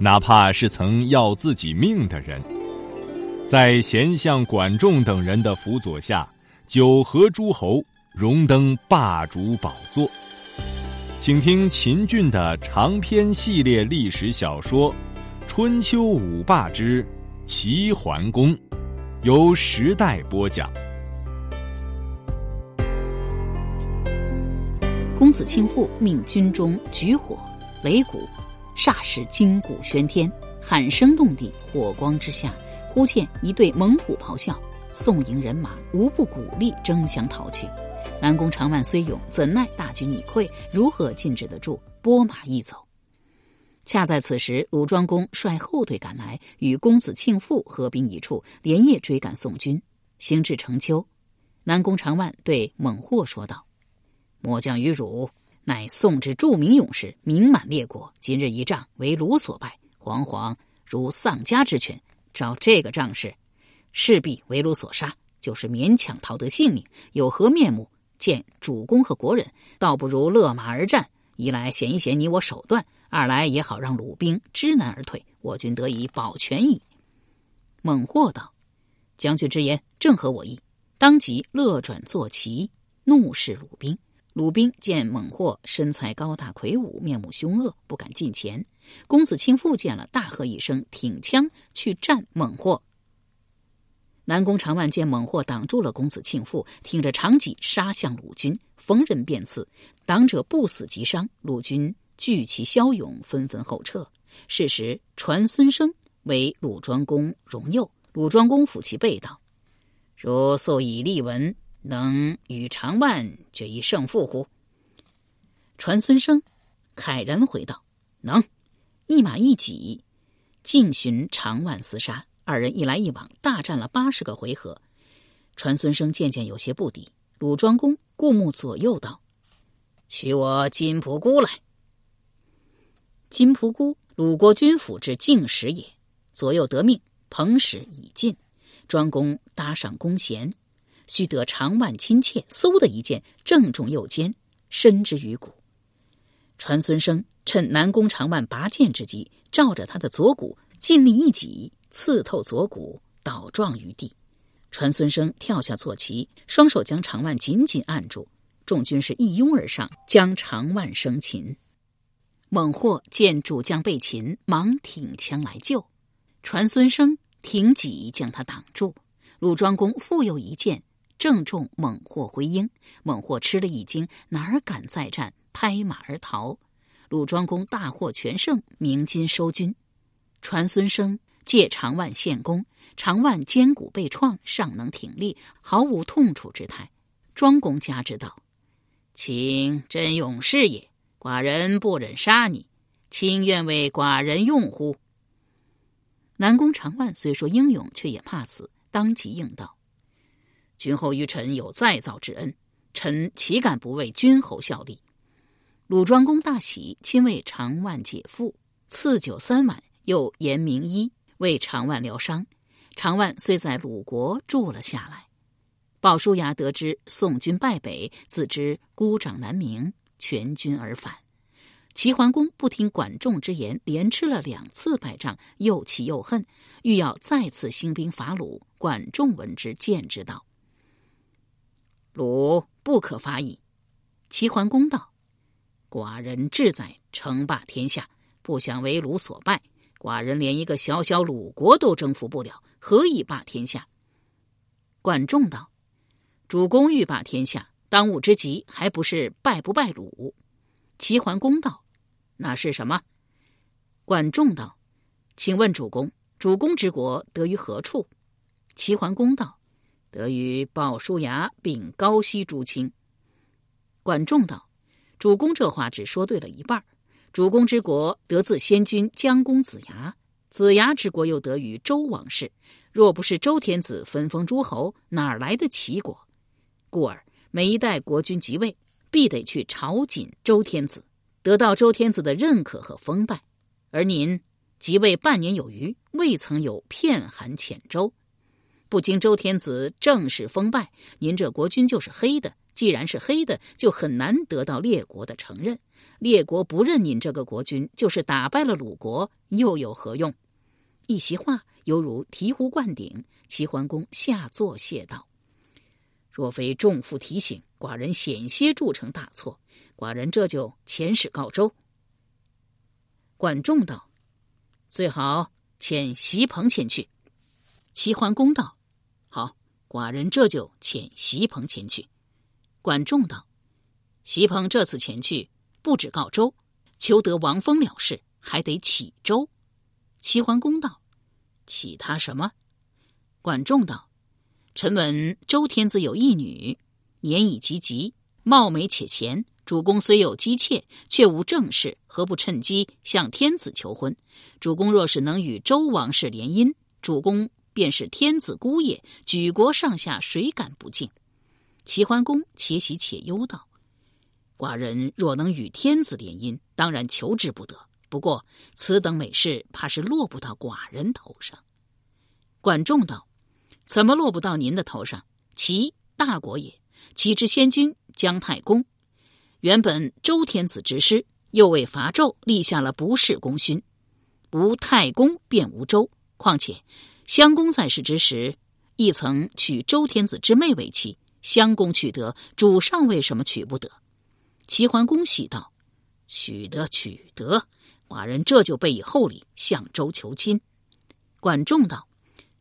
哪怕是曾要自己命的人，在贤相管仲等人的辅佐下，九合诸侯，荣登霸主宝座。请听秦俊的长篇系列历史小说《春秋五霸之齐桓公》，由时代播讲。公子庆父命军中举火擂鼓。霎时金鼓喧天，喊声动地，火光之下，忽见一队猛虎咆哮，宋营人马无不鼓励，争相逃去。南宫长万虽勇，怎奈大军已溃，如何禁止得住？拨马一走。恰在此时，鲁庄公率后队赶来，与公子庆父合兵一处，连夜追赶宋军，行至城丘。南宫长万对猛霍说道：“末将与汝。”乃宋之著名勇士，名满列国。今日一仗，为鲁所败，惶惶如丧家之犬。照这个仗势，势必为鲁所杀。就是勉强逃得性命，有何面目见主公和国人？倒不如勒马而战，一来显一显你我手段，二来也好让鲁兵知难而退，我军得以保全矣。猛获道：“将军之言正合我意。”当即勒转坐骑，怒视鲁兵。鲁兵见猛霍身材高大魁梧，面目凶恶，不敢近前。公子庆父见了，大喝一声，挺枪去战猛霍。南宫长万见猛霍挡住了公子庆父，挺着长戟杀向鲁军，逢人便刺，挡者不死即伤。鲁军聚其骁勇，纷纷后撤。是时，传孙生为鲁庄公荣佑。鲁庄公抚其背道：“如素以立闻。”能与长万决一胜负乎？传孙生慨然回道：“能。”一马一戟，径寻长万厮杀。二人一来一往，大战了八十个回合。传孙生渐渐有些不敌。鲁庄公顾目左右道：“取我金仆姑来。”金仆姑，鲁国君府之敬使也。左右得命，彭使已尽。庄公搭上弓弦。须得长万亲切，嗖的一剑正中右肩，深之于骨。传孙生趁南宫长万拔剑之机，照着他的左骨尽力一戟，刺透左骨，倒撞于地。传孙生跳下坐骑，双手将长万紧紧按住。众军士一拥而上，将长万生擒。猛获见主将被擒，忙挺枪来救。传孙生挺戟将他挡住。鲁庄公复又一剑。正中猛获回缨，猛获吃了一惊，哪敢再战，拍马而逃。鲁庄公大获全胜，鸣金收军。传孙生借长万献功，长万肩骨被创，尚能挺立，毫无痛楚之态。庄公加之道：“卿真勇士也，寡人不忍杀你，卿愿为寡人用乎？”南宫长万虽说英勇，却也怕死，当即应道。君侯于臣有再造之恩，臣岂敢不为君侯效力？鲁庄公大喜，亲为长万解缚，赐酒三碗，又言名医为长万疗伤。长万虽在鲁国住了下来。鲍叔牙得知宋军败北，自知孤掌难鸣，全军而返。齐桓公不听管仲之言，连吃了两次败仗，又气又恨，欲要再次兴兵伐鲁。管仲闻之，谏之道。鲁不可伐矣。齐桓公道：“寡人志在称霸天下，不想为鲁所败。寡人连一个小小鲁国都征服不了，何以霸天下？”管仲道：“主公欲霸天下，当务之急还不是败不败鲁？”齐桓公道：“那是什么？”管仲道：“请问主公，主公之国得于何处？”齐桓公道。得于鲍叔牙并高息诸卿。管仲道：“主公这话只说对了一半。主公之国得自先君姜公子牙，子牙之国又得于周王室，若不是周天子分封诸侯，哪来的齐国？故而每一代国君即位，必得去朝觐周天子，得到周天子的认可和封拜。而您即位半年有余，未曾有片函遣周，不经周天子正式封拜，您这国君就是黑的。既然是黑的，就很难得到列国的承认。列国不认您这个国君，就是打败了鲁国，又有何用？一席话犹如醍醐灌顶。齐桓公下坐谢道：“若非众父提醒，寡人险些铸成大错。寡人这就遣使告周。”管仲道：“最好遣席鹏前去。”齐桓公道：“好，寡人这就遣席鹏前去。”管仲道：“席鹏这次前去，不止告周，求得王封了事，还得启周。”齐桓公道：“启他什么？”管仲道：“臣闻周天子有一女，年已及笄，貌美且贤。主公虽有姬妾，却无正室，何不趁机向天子求婚？主公若是能与周王室联姻，主公便是天子姑爷，举国上下谁敢不敬？”齐桓公且喜且忧道：“寡人若能与天子联姻，当然求之不得。不过此等美事，怕是落不到寡人头上。”管仲道：“怎么落不到您的头上？齐大国也，齐之先君姜太公，原本周天子之师，又为伐纣立下了不世功勋。无太公，便无周。况且襄公在世之时，亦曾娶周天子之妹为妻。”襄公取得，主上为什么取不得？齐桓公喜道：“取得，取得！寡人这就备以厚礼向周求亲。”管仲道：“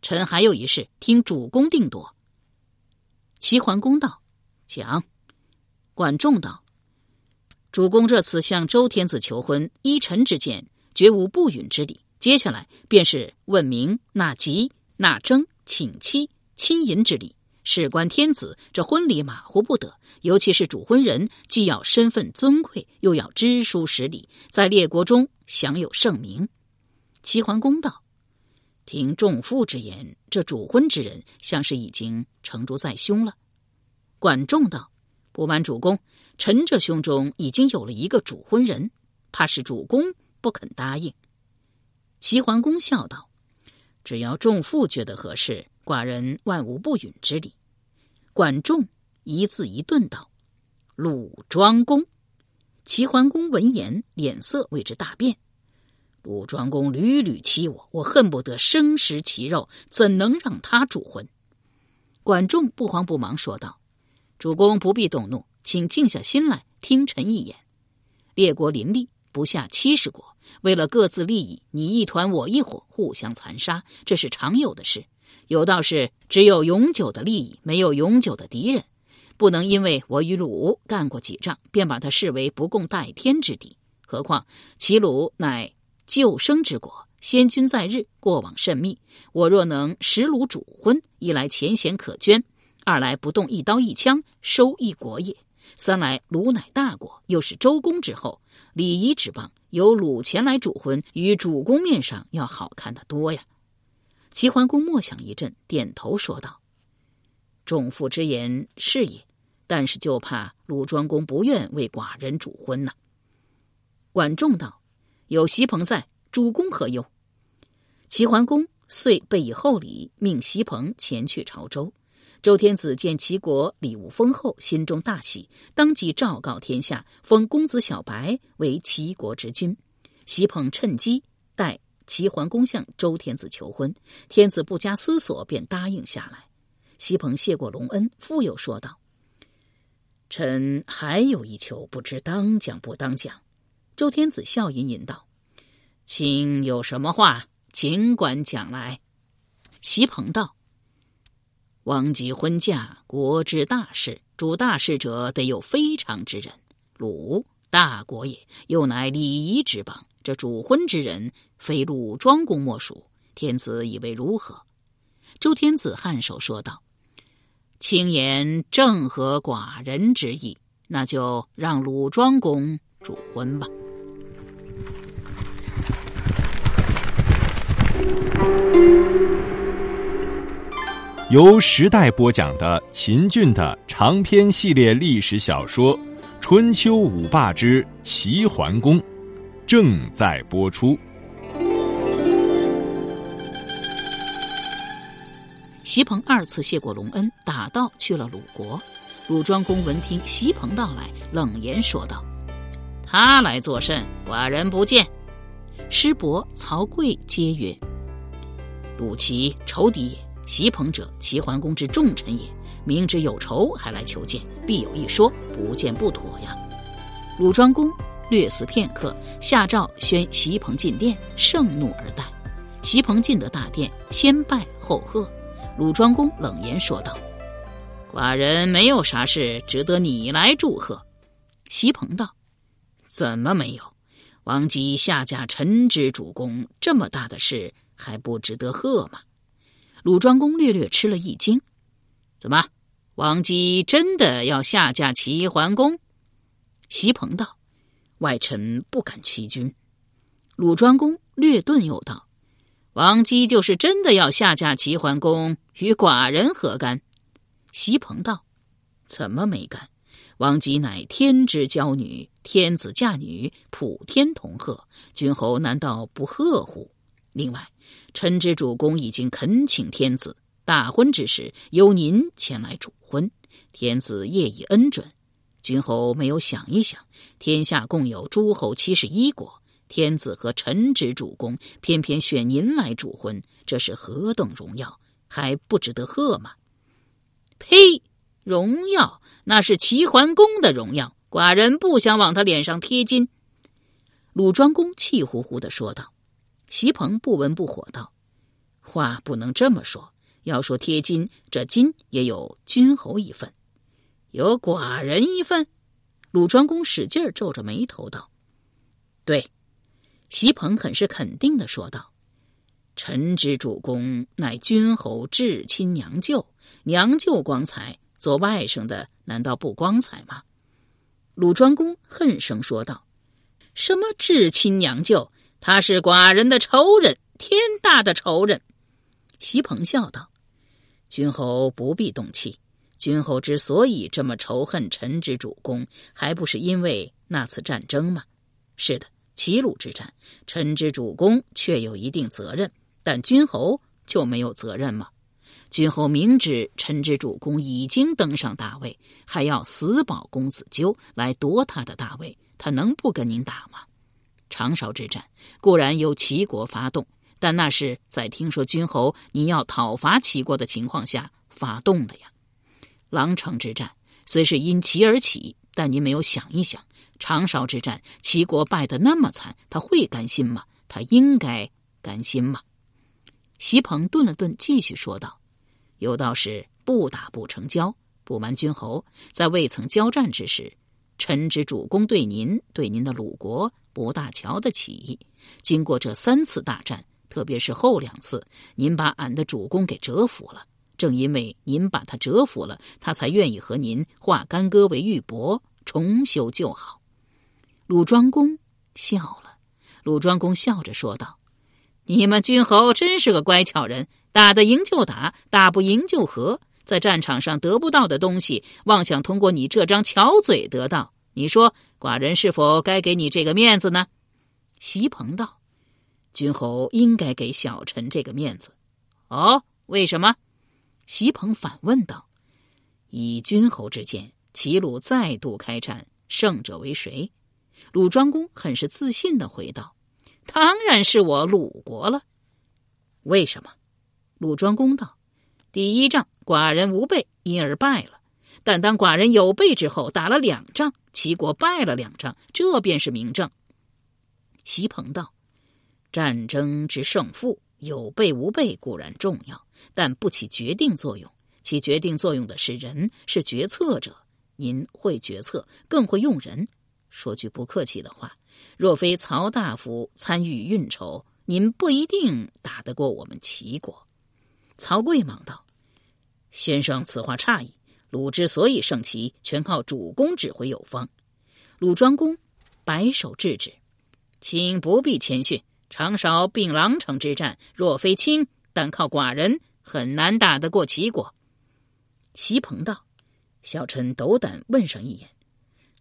臣还有一事，听主公定夺。”齐桓公道：“讲。”管仲道：“主公这次向周天子求婚，依臣之见，绝无不允之理。接下来便是问名、纳吉、纳征、请妻、亲迎之礼。”事关天子，这婚礼马虎不得。尤其是主婚人，既要身份尊贵，又要知书识礼，在列国中享有盛名。齐桓公道：“听仲父之言，这主婚之人，像是已经成竹在胸了。”管仲道：“不瞒主公，臣这胸中已经有了一个主婚人，怕是主公不肯答应。”齐桓公笑道：“只要仲父觉得合适，寡人万无不允之理。”管仲一字一顿道：“鲁庄公。”齐桓公闻言，脸色为之大变。鲁庄公屡屡欺我，我恨不得生食其肉，怎能让他主婚？管仲不慌不忙说道：“主公不必动怒，请静下心来听臣一言。列国林立，不下七十国，为了各自利益，你一团我一伙，互相残杀，这是常有的事。”有道是：只有永久的利益，没有永久的敌人。不能因为我与鲁干过几仗，便把他视为不共戴天之敌。何况齐鲁乃救生之国，先君在日，过往甚密。我若能使鲁主婚，一来前贤可捐，二来不动一刀一枪，收一国也；三来鲁乃大国，又是周公之后，礼仪之邦，由鲁前来主婚，与主公面上要好看的多呀。齐桓公默想一阵，点头说道：“仲父之言是也，但是就怕鲁庄公不愿为寡人主婚呐。”管仲道：“有席鹏在，主公何忧？”齐桓公遂备以厚礼，命席鹏前去朝周。周天子见齐国礼物丰厚，心中大喜，当即昭告天下，封公子小白为齐国之君。席鹏趁机带。齐桓公向周天子求婚，天子不加思索便答应下来。席鹏谢过隆恩，复又说道：“臣还有一求，不知当讲不当讲。”周天子笑吟吟道：“卿有什么话，尽管讲来。”席鹏道：“王及婚嫁，国之大事，主大事者得有非常之人。鲁大国也，又乃礼仪之邦。”这主婚之人，非鲁庄公莫属。天子以为如何？周天子颔首说道：“卿言正合寡人之意，那就让鲁庄公主婚吧。”由时代播讲的秦俊的长篇系列历史小说《春秋五霸之齐桓公》正在播出。席鹏二次谢过隆恩，打道去了鲁国。鲁庄公闻听席鹏到来，冷言说道：“他来作甚？寡人不见。”师伯曹刿皆曰：“鲁齐仇敌也。”席鹏者，齐桓公之重臣也。明知有仇，还来求见，必有一说，不见不妥呀。鲁庄公略思片刻，下诏宣席鹏进殿，盛怒而待。席鹏进得大殿，先拜后贺。鲁庄公冷言说道：“寡人没有啥事值得你来祝贺。”席鹏道：“怎么没有？王姬下嫁臣之主公，这么大的事，还不值得贺吗？”鲁庄公略略吃了一惊，怎么，王姬真的要下嫁齐桓公？席鹏道：“外臣不敢欺君。”鲁庄公略顿，又道：“王姬就是真的要下嫁齐桓公，与寡人何干？”席鹏道：“怎么没干？王姬乃天之娇女，天子嫁女，普天同贺，君侯难道不贺乎？另外。”臣之主公已经恳请天子，大婚之时由您前来主婚，天子业已恩准。君侯没有想一想，天下共有诸侯七十一国，天子和臣之主公偏偏选您来主婚，这是何等荣耀，还不值得贺吗？呸！荣耀那是齐桓公的荣耀，寡人不想往他脸上贴金。鲁庄公气呼呼的说道。席鹏不闻不火道：“话不能这么说，要说贴金，这金也有君侯一份，有寡人一份。”鲁庄公使劲皱着眉头道：“对。”席鹏很是肯定的说道：“臣之主公乃君侯至亲娘舅，娘舅光彩，做外甥的难道不光彩吗？”鲁庄公恨声说道：“什么至亲娘舅？”他是寡人的仇人，天大的仇人。席鹏笑道：“君侯不必动气。君侯之所以这么仇恨臣之主公，还不是因为那次战争吗？是的，齐鲁之战，臣之主公确有一定责任，但君侯就没有责任吗？君侯明知臣之主公已经登上大位，还要死保公子纠来夺他的大位，他能不跟您打吗？”长勺之战固然由齐国发动，但那是在听说君侯你要讨伐齐国的情况下发动的呀。狼城之战虽是因齐而起，但您没有想一想，长勺之战齐国败得那么惨，他会甘心吗？他应该甘心吗？席鹏顿了顿，继续说道：“有道是不打不成交。不瞒君侯，在未曾交战之时，臣之主公对您，对您的鲁国。”不大瞧得起。经过这三次大战，特别是后两次，您把俺的主公给折服了。正因为您把他折服了，他才愿意和您化干戈为玉帛，重修旧好。鲁庄公笑了。鲁庄公笑着说道：“你们君侯真是个乖巧人，打得赢就打，打不赢就和。在战场上得不到的东西，妄想通过你这张巧嘴得到。”你说，寡人是否该给你这个面子呢？席鹏道：“君侯应该给小臣这个面子。”哦，为什么？席鹏反问道：“以君侯之见，齐鲁再度开战，胜者为谁？”鲁庄公很是自信的回道：“当然是我鲁国了。”为什么？鲁庄公道：“第一仗，寡人无备，因而败了。”但当寡人有备之后，打了两仗，齐国败了两仗，这便是明证。席鹏道：“战争之胜负，有备无备固然重要，但不起决定作用。起决定作用的是人，是决策者。您会决策，更会用人。说句不客气的话，若非曹大夫参与运筹，您不一定打得过我们齐国。”曹刿忙道：“先生此话差矣。”鲁之所以胜齐，全靠主公指挥有方。鲁庄公摆手制止：“卿不必谦逊。长勺并狼城之战，若非卿，单靠寡人，很难打得过齐国。席鹏道：“小臣斗胆问上一言，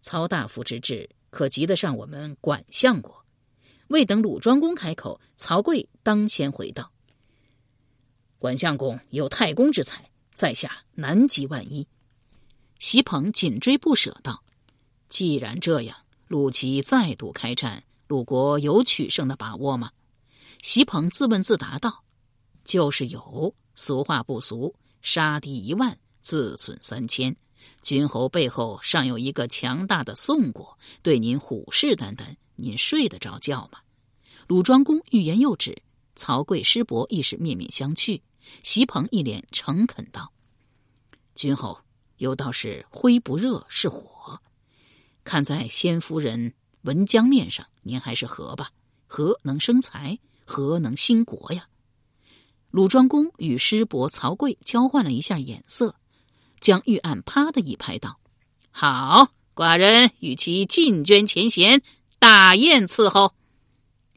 曹大夫之志可及得上我们管相国？”未等鲁庄公开口，曹刿当先回道：“管相公有太公之才，在下难及万一。”席鹏紧追不舍道：“既然这样，鲁齐再度开战，鲁国有取胜的把握吗？”席鹏自问自答道：“就是有。俗话不俗，杀敌一万，自损三千。君侯背后尚有一个强大的宋国，对您虎视眈眈。”您睡得着觉吗？鲁庄公欲言又止，曹刿、师伯亦是面面相觑。席鹏一脸诚恳道：“君侯有道是灰不热是火，看在先夫人文江面上，您还是和吧。和能生财，和能兴国呀。”鲁庄公与师伯曹刿交换了一下眼色，将玉案啪的一拍道：“好，寡人与其进捐前嫌。”大宴伺候，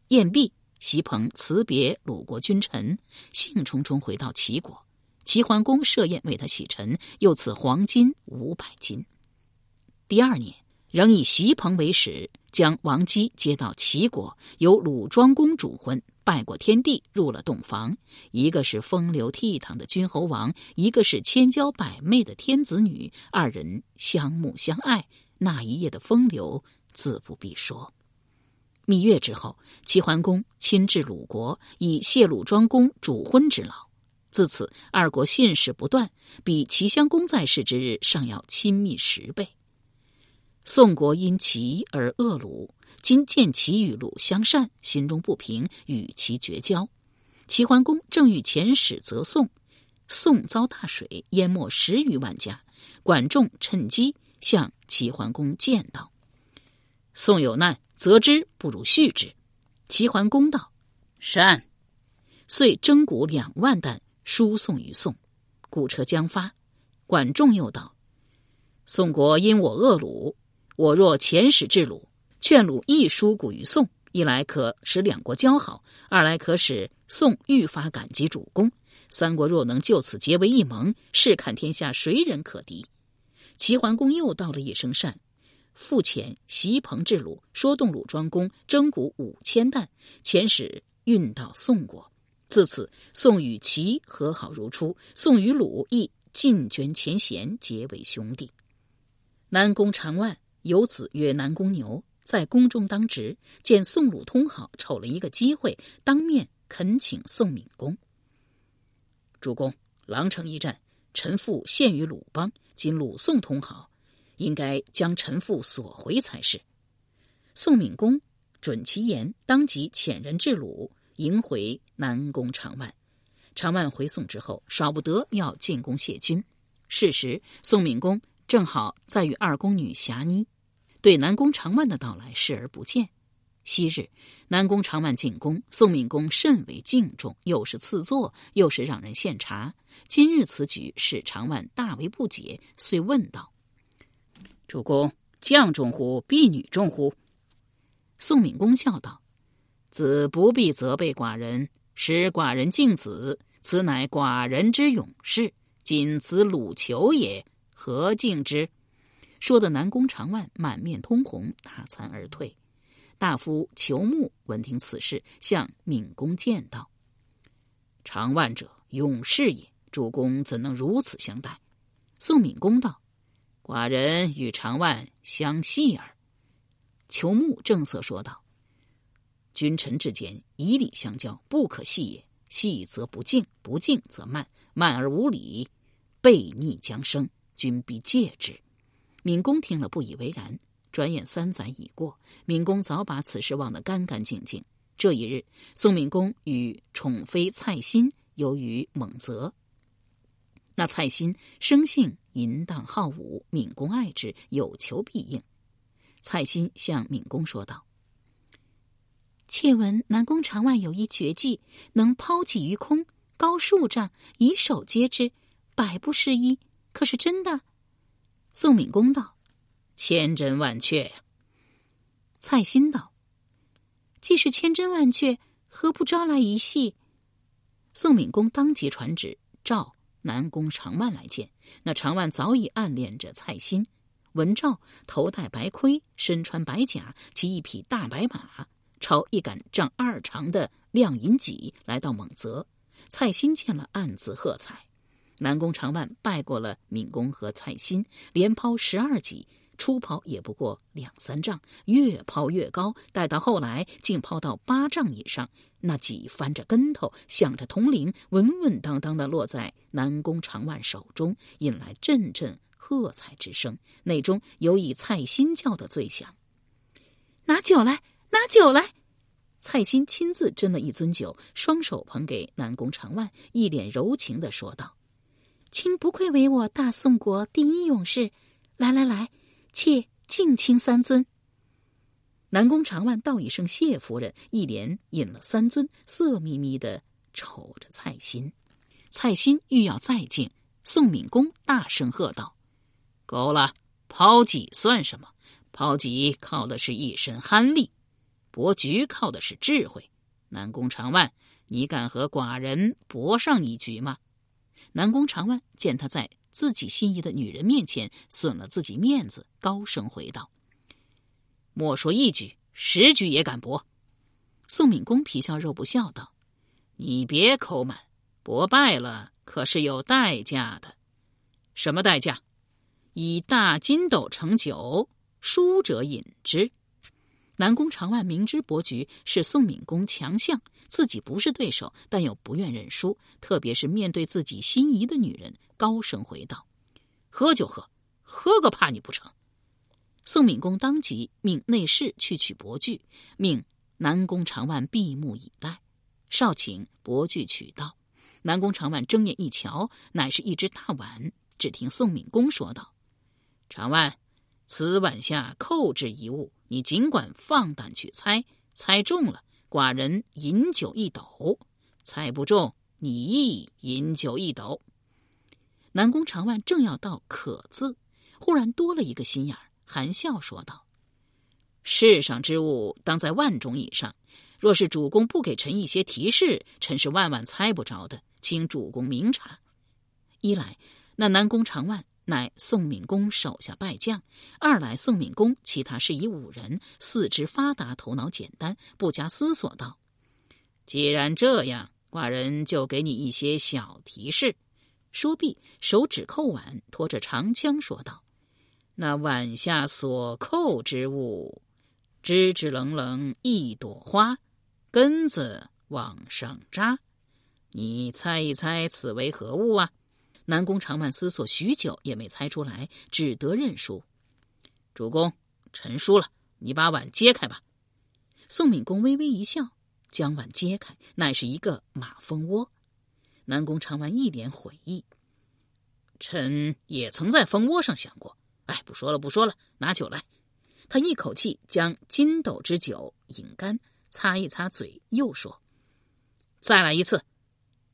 宴毕，席鹏辞别鲁国君臣，兴冲冲回到齐国。齐桓公设宴为他洗尘，又赐黄金五百斤。第二年，仍以席鹏为使，将王姬接到齐国，由鲁庄公主婚，拜过天地，入了洞房。一个是风流倜傥的君侯王，一个是千娇百媚的天子女，二人相慕相爱。那一夜的风流。自不必说。蜜月之后，齐桓公亲至鲁国，以谢鲁庄公主婚之劳。自此，二国信使不断，比齐襄公在世之日尚要亲密十倍。宋国因齐而恶鲁，今见齐与鲁相善，心中不平，与其绝交。齐桓公正欲遣使责宋，宋遭大水，淹没十余万家。管仲趁机向齐桓公谏道。宋有难，责之不如续之。齐桓公道：“善。”遂征谷两万担，输送于宋。谷车将发，管仲又道：“宋国因我恶鲁，我若遣使至鲁，劝鲁亦输谷于宋，一来可使两国交好，二来可使宋愈发感激主公。三国若能就此结为一盟，试看天下谁人可敌。”齐桓公又道了一声善。复遣席鹏至鲁，说动鲁庄公征谷五千担，遣使运到宋国。自此，宋与齐和好如初，宋与鲁亦尽捐前嫌，结为兄弟。南宫长万有子曰南宫牛，在宫中当值，见宋鲁通好，瞅了一个机会，当面恳请宋闵公：“主公，狼城一战，臣父陷于鲁邦，今鲁宋通好。”应该将臣父索回才是。宋闵公准其言，当即遣人至鲁迎回南宫长万。长万回宋之后，少不得要进宫谢君。事时，宋敏公正好在与二宫女霞妮，对南宫长万的到来视而不见。昔日南宫长万进宫，宋敏公甚为敬重，又是赐座，又是让人献茶。今日此举使长万大为不解，遂问道。主公，将重乎？婢女重乎？宋敏公笑道：“子不必责备寡人，使寡人敬子，此乃寡人之勇士。仅子鲁求也，何敬之？”说的南宫长万满面通红，大惭而退。大夫裘木闻听此事，向闵公见道：“长万者，勇士也，主公怎能如此相待？”宋闵公道。寡人与长万相戏耳。裘木正色说道：“君臣之间以礼相交，不可戏也。戏则不敬，不敬则慢，慢而无礼，悖逆将生。君必戒之。”闵公听了不以为然。转眼三载已过，闵公早把此事忘得干干净净。这一日，宋闵公与宠妃蔡欣游于蒙泽。那蔡欣生性淫荡好武，闵公爱之，有求必应。蔡欣向闵公说道：“窃闻南宫长万有一绝技，能抛己于空，高数丈，以手接之，百步失一，可是真的？”宋敏公道：“千真万确呀。”蔡新道：“既是千真万确，何不招来一戏？”宋敏公当即传旨。召南宫长万来见。那长万早已暗恋着蔡新。文照头戴白盔，身穿白甲，骑一匹大白马，朝一杆丈二长的亮银戟来到猛泽。蔡新见了，暗自喝彩。南宫长万拜过了敏公和蔡新，连抛十二戟，初抛也不过两三丈，越抛越高，待到后来竟抛到八丈以上。那戟翻着跟头，响着铜铃，稳稳当当的落在南宫长万手中，引来阵阵。喝彩之声，内中有以蔡新叫的最响。拿酒来，拿酒来！蔡新亲自斟了一樽酒，双手捧给南宫长万，一脸柔情的说道：“卿不愧为我大宋国第一勇士，来来来，妾敬卿三樽。”南宫长万道一声谢夫人，一连饮了三樽，色眯眯的瞅着蔡新。蔡新欲要再敬，宋敏公大声喝道。够了，抛戟算什么？抛戟靠的是一身憨力，博局靠的是智慧。南宫长万，你敢和寡人搏上一局吗？南宫长万见他在自己心仪的女人面前损了自己面子，高声回道：“莫说一局，十局也敢搏。”宋敏公皮笑肉不笑道：“你别抠满，搏败了可是有代价的。什么代价？”以大金斗盛酒，输者饮之。南宫长万明知伯局是宋敏公强项，自己不是对手，但又不愿认输，特别是面对自己心仪的女人，高声回道：“喝就喝，喝个怕你不成？”宋敏公当即命内侍去取伯具，命南宫长万闭目以待。少顷，伯具取到，南宫长万睁眼一瞧，乃是一只大碗。只听宋敏公说道。长万，此碗下扣置一物，你尽管放胆去猜，猜中了，寡人饮酒一斗；猜不中，你亦饮酒一斗。南宫长万正要道“可”字，忽然多了一个心眼儿，含笑说道：“世上之物，当在万种以上。若是主公不给臣一些提示，臣是万万猜不着的，请主公明察。一来，那南宫长万。”乃宋敏公手下败将。二来，宋敏公其他是以武人，四肢发达，头脑简单，不加思索道：“既然这样，寡人就给你一些小提示。”说毕，手指扣碗，拖着长枪说道：“那碗下所扣之物，支支棱棱一朵花，根子往上扎，你猜一猜，此为何物啊？”南宫长万思索许久，也没猜出来，只得认输。主公，臣输了，你把碗揭开吧。宋敏公微微一笑，将碗揭开，乃是一个马蜂窝。南宫长万一脸悔意，臣也曾在蜂窝上想过。哎，不说了，不说了，拿酒来。他一口气将金斗之酒饮干，擦一擦嘴，又说：“再来一次。”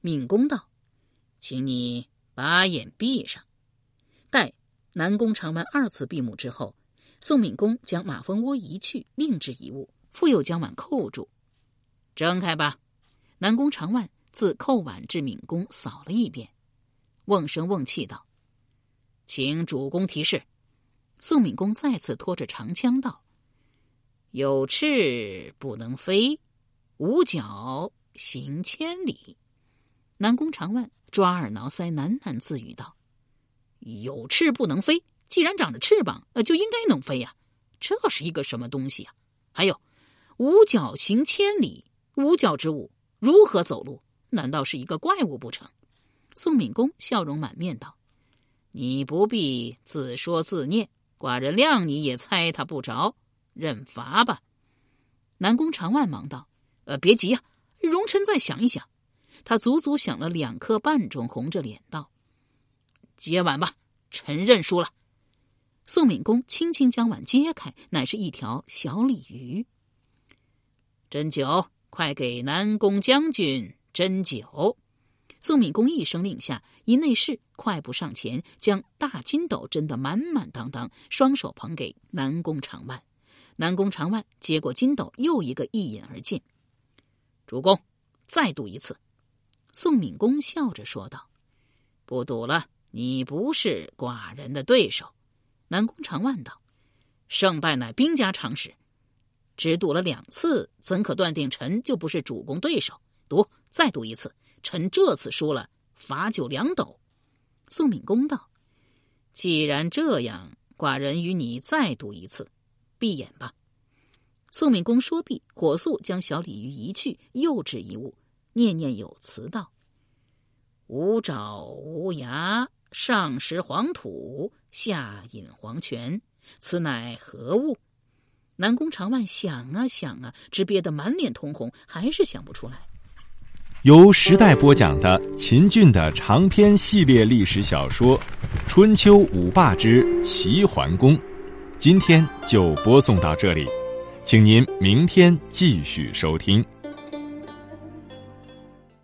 敏公道：“请你。”把眼闭上，待南宫长万二次闭目之后，宋敏公将马蜂窝移去，另置一物，复又将碗扣住。睁开吧。南宫长万自扣碗至敏公扫了一遍，瓮声瓮气道：“请主公提示。”宋敏公再次拖着长枪道：“有翅不能飞，无脚行千里。”南宫长万。抓耳挠腮，喃喃自语道：“有翅不能飞，既然长着翅膀，呃，就应该能飞呀。这是一个什么东西呀？还有，五脚行千里，五脚之物如何走路？难道是一个怪物不成？”宋敏公笑容满面道：“你不必自说自念，寡人谅你也猜他不着，认罚吧。”南宫长万忙道：“呃，别急呀，容臣再想一想。”他足足想了两刻半钟，红着脸道：“揭碗吧，臣认输了。”宋敏公轻轻将碗揭开，乃是一条小鲤鱼。斟酒，快给南宫将军斟酒。宋敏公一声令下，一内侍快步上前，将大金斗斟得满满当当，双手捧给南宫长万。南宫长万接过金斗，又一个一饮而尽。主公，再赌一次。宋敏公笑着说道：“不赌了，你不是寡人的对手。南宫长万道：“胜败乃兵家常事，只赌了两次，怎可断定臣就不是主公对手？赌，再赌一次，臣这次输了，罚酒两斗。”宋敏公道：“既然这样，寡人与你再赌一次，闭眼吧。”宋敏公说毕，火速将小鲤鱼移去，又置一物，念念有词道：“无爪无牙。”上食黄土，下饮黄泉，此乃何物？南宫长万想啊想啊，只憋得满脸通红，还是想不出来。由时代播讲的秦俊的长篇系列历史小说《春秋五霸之齐桓公》，今天就播送到这里，请您明天继续收听。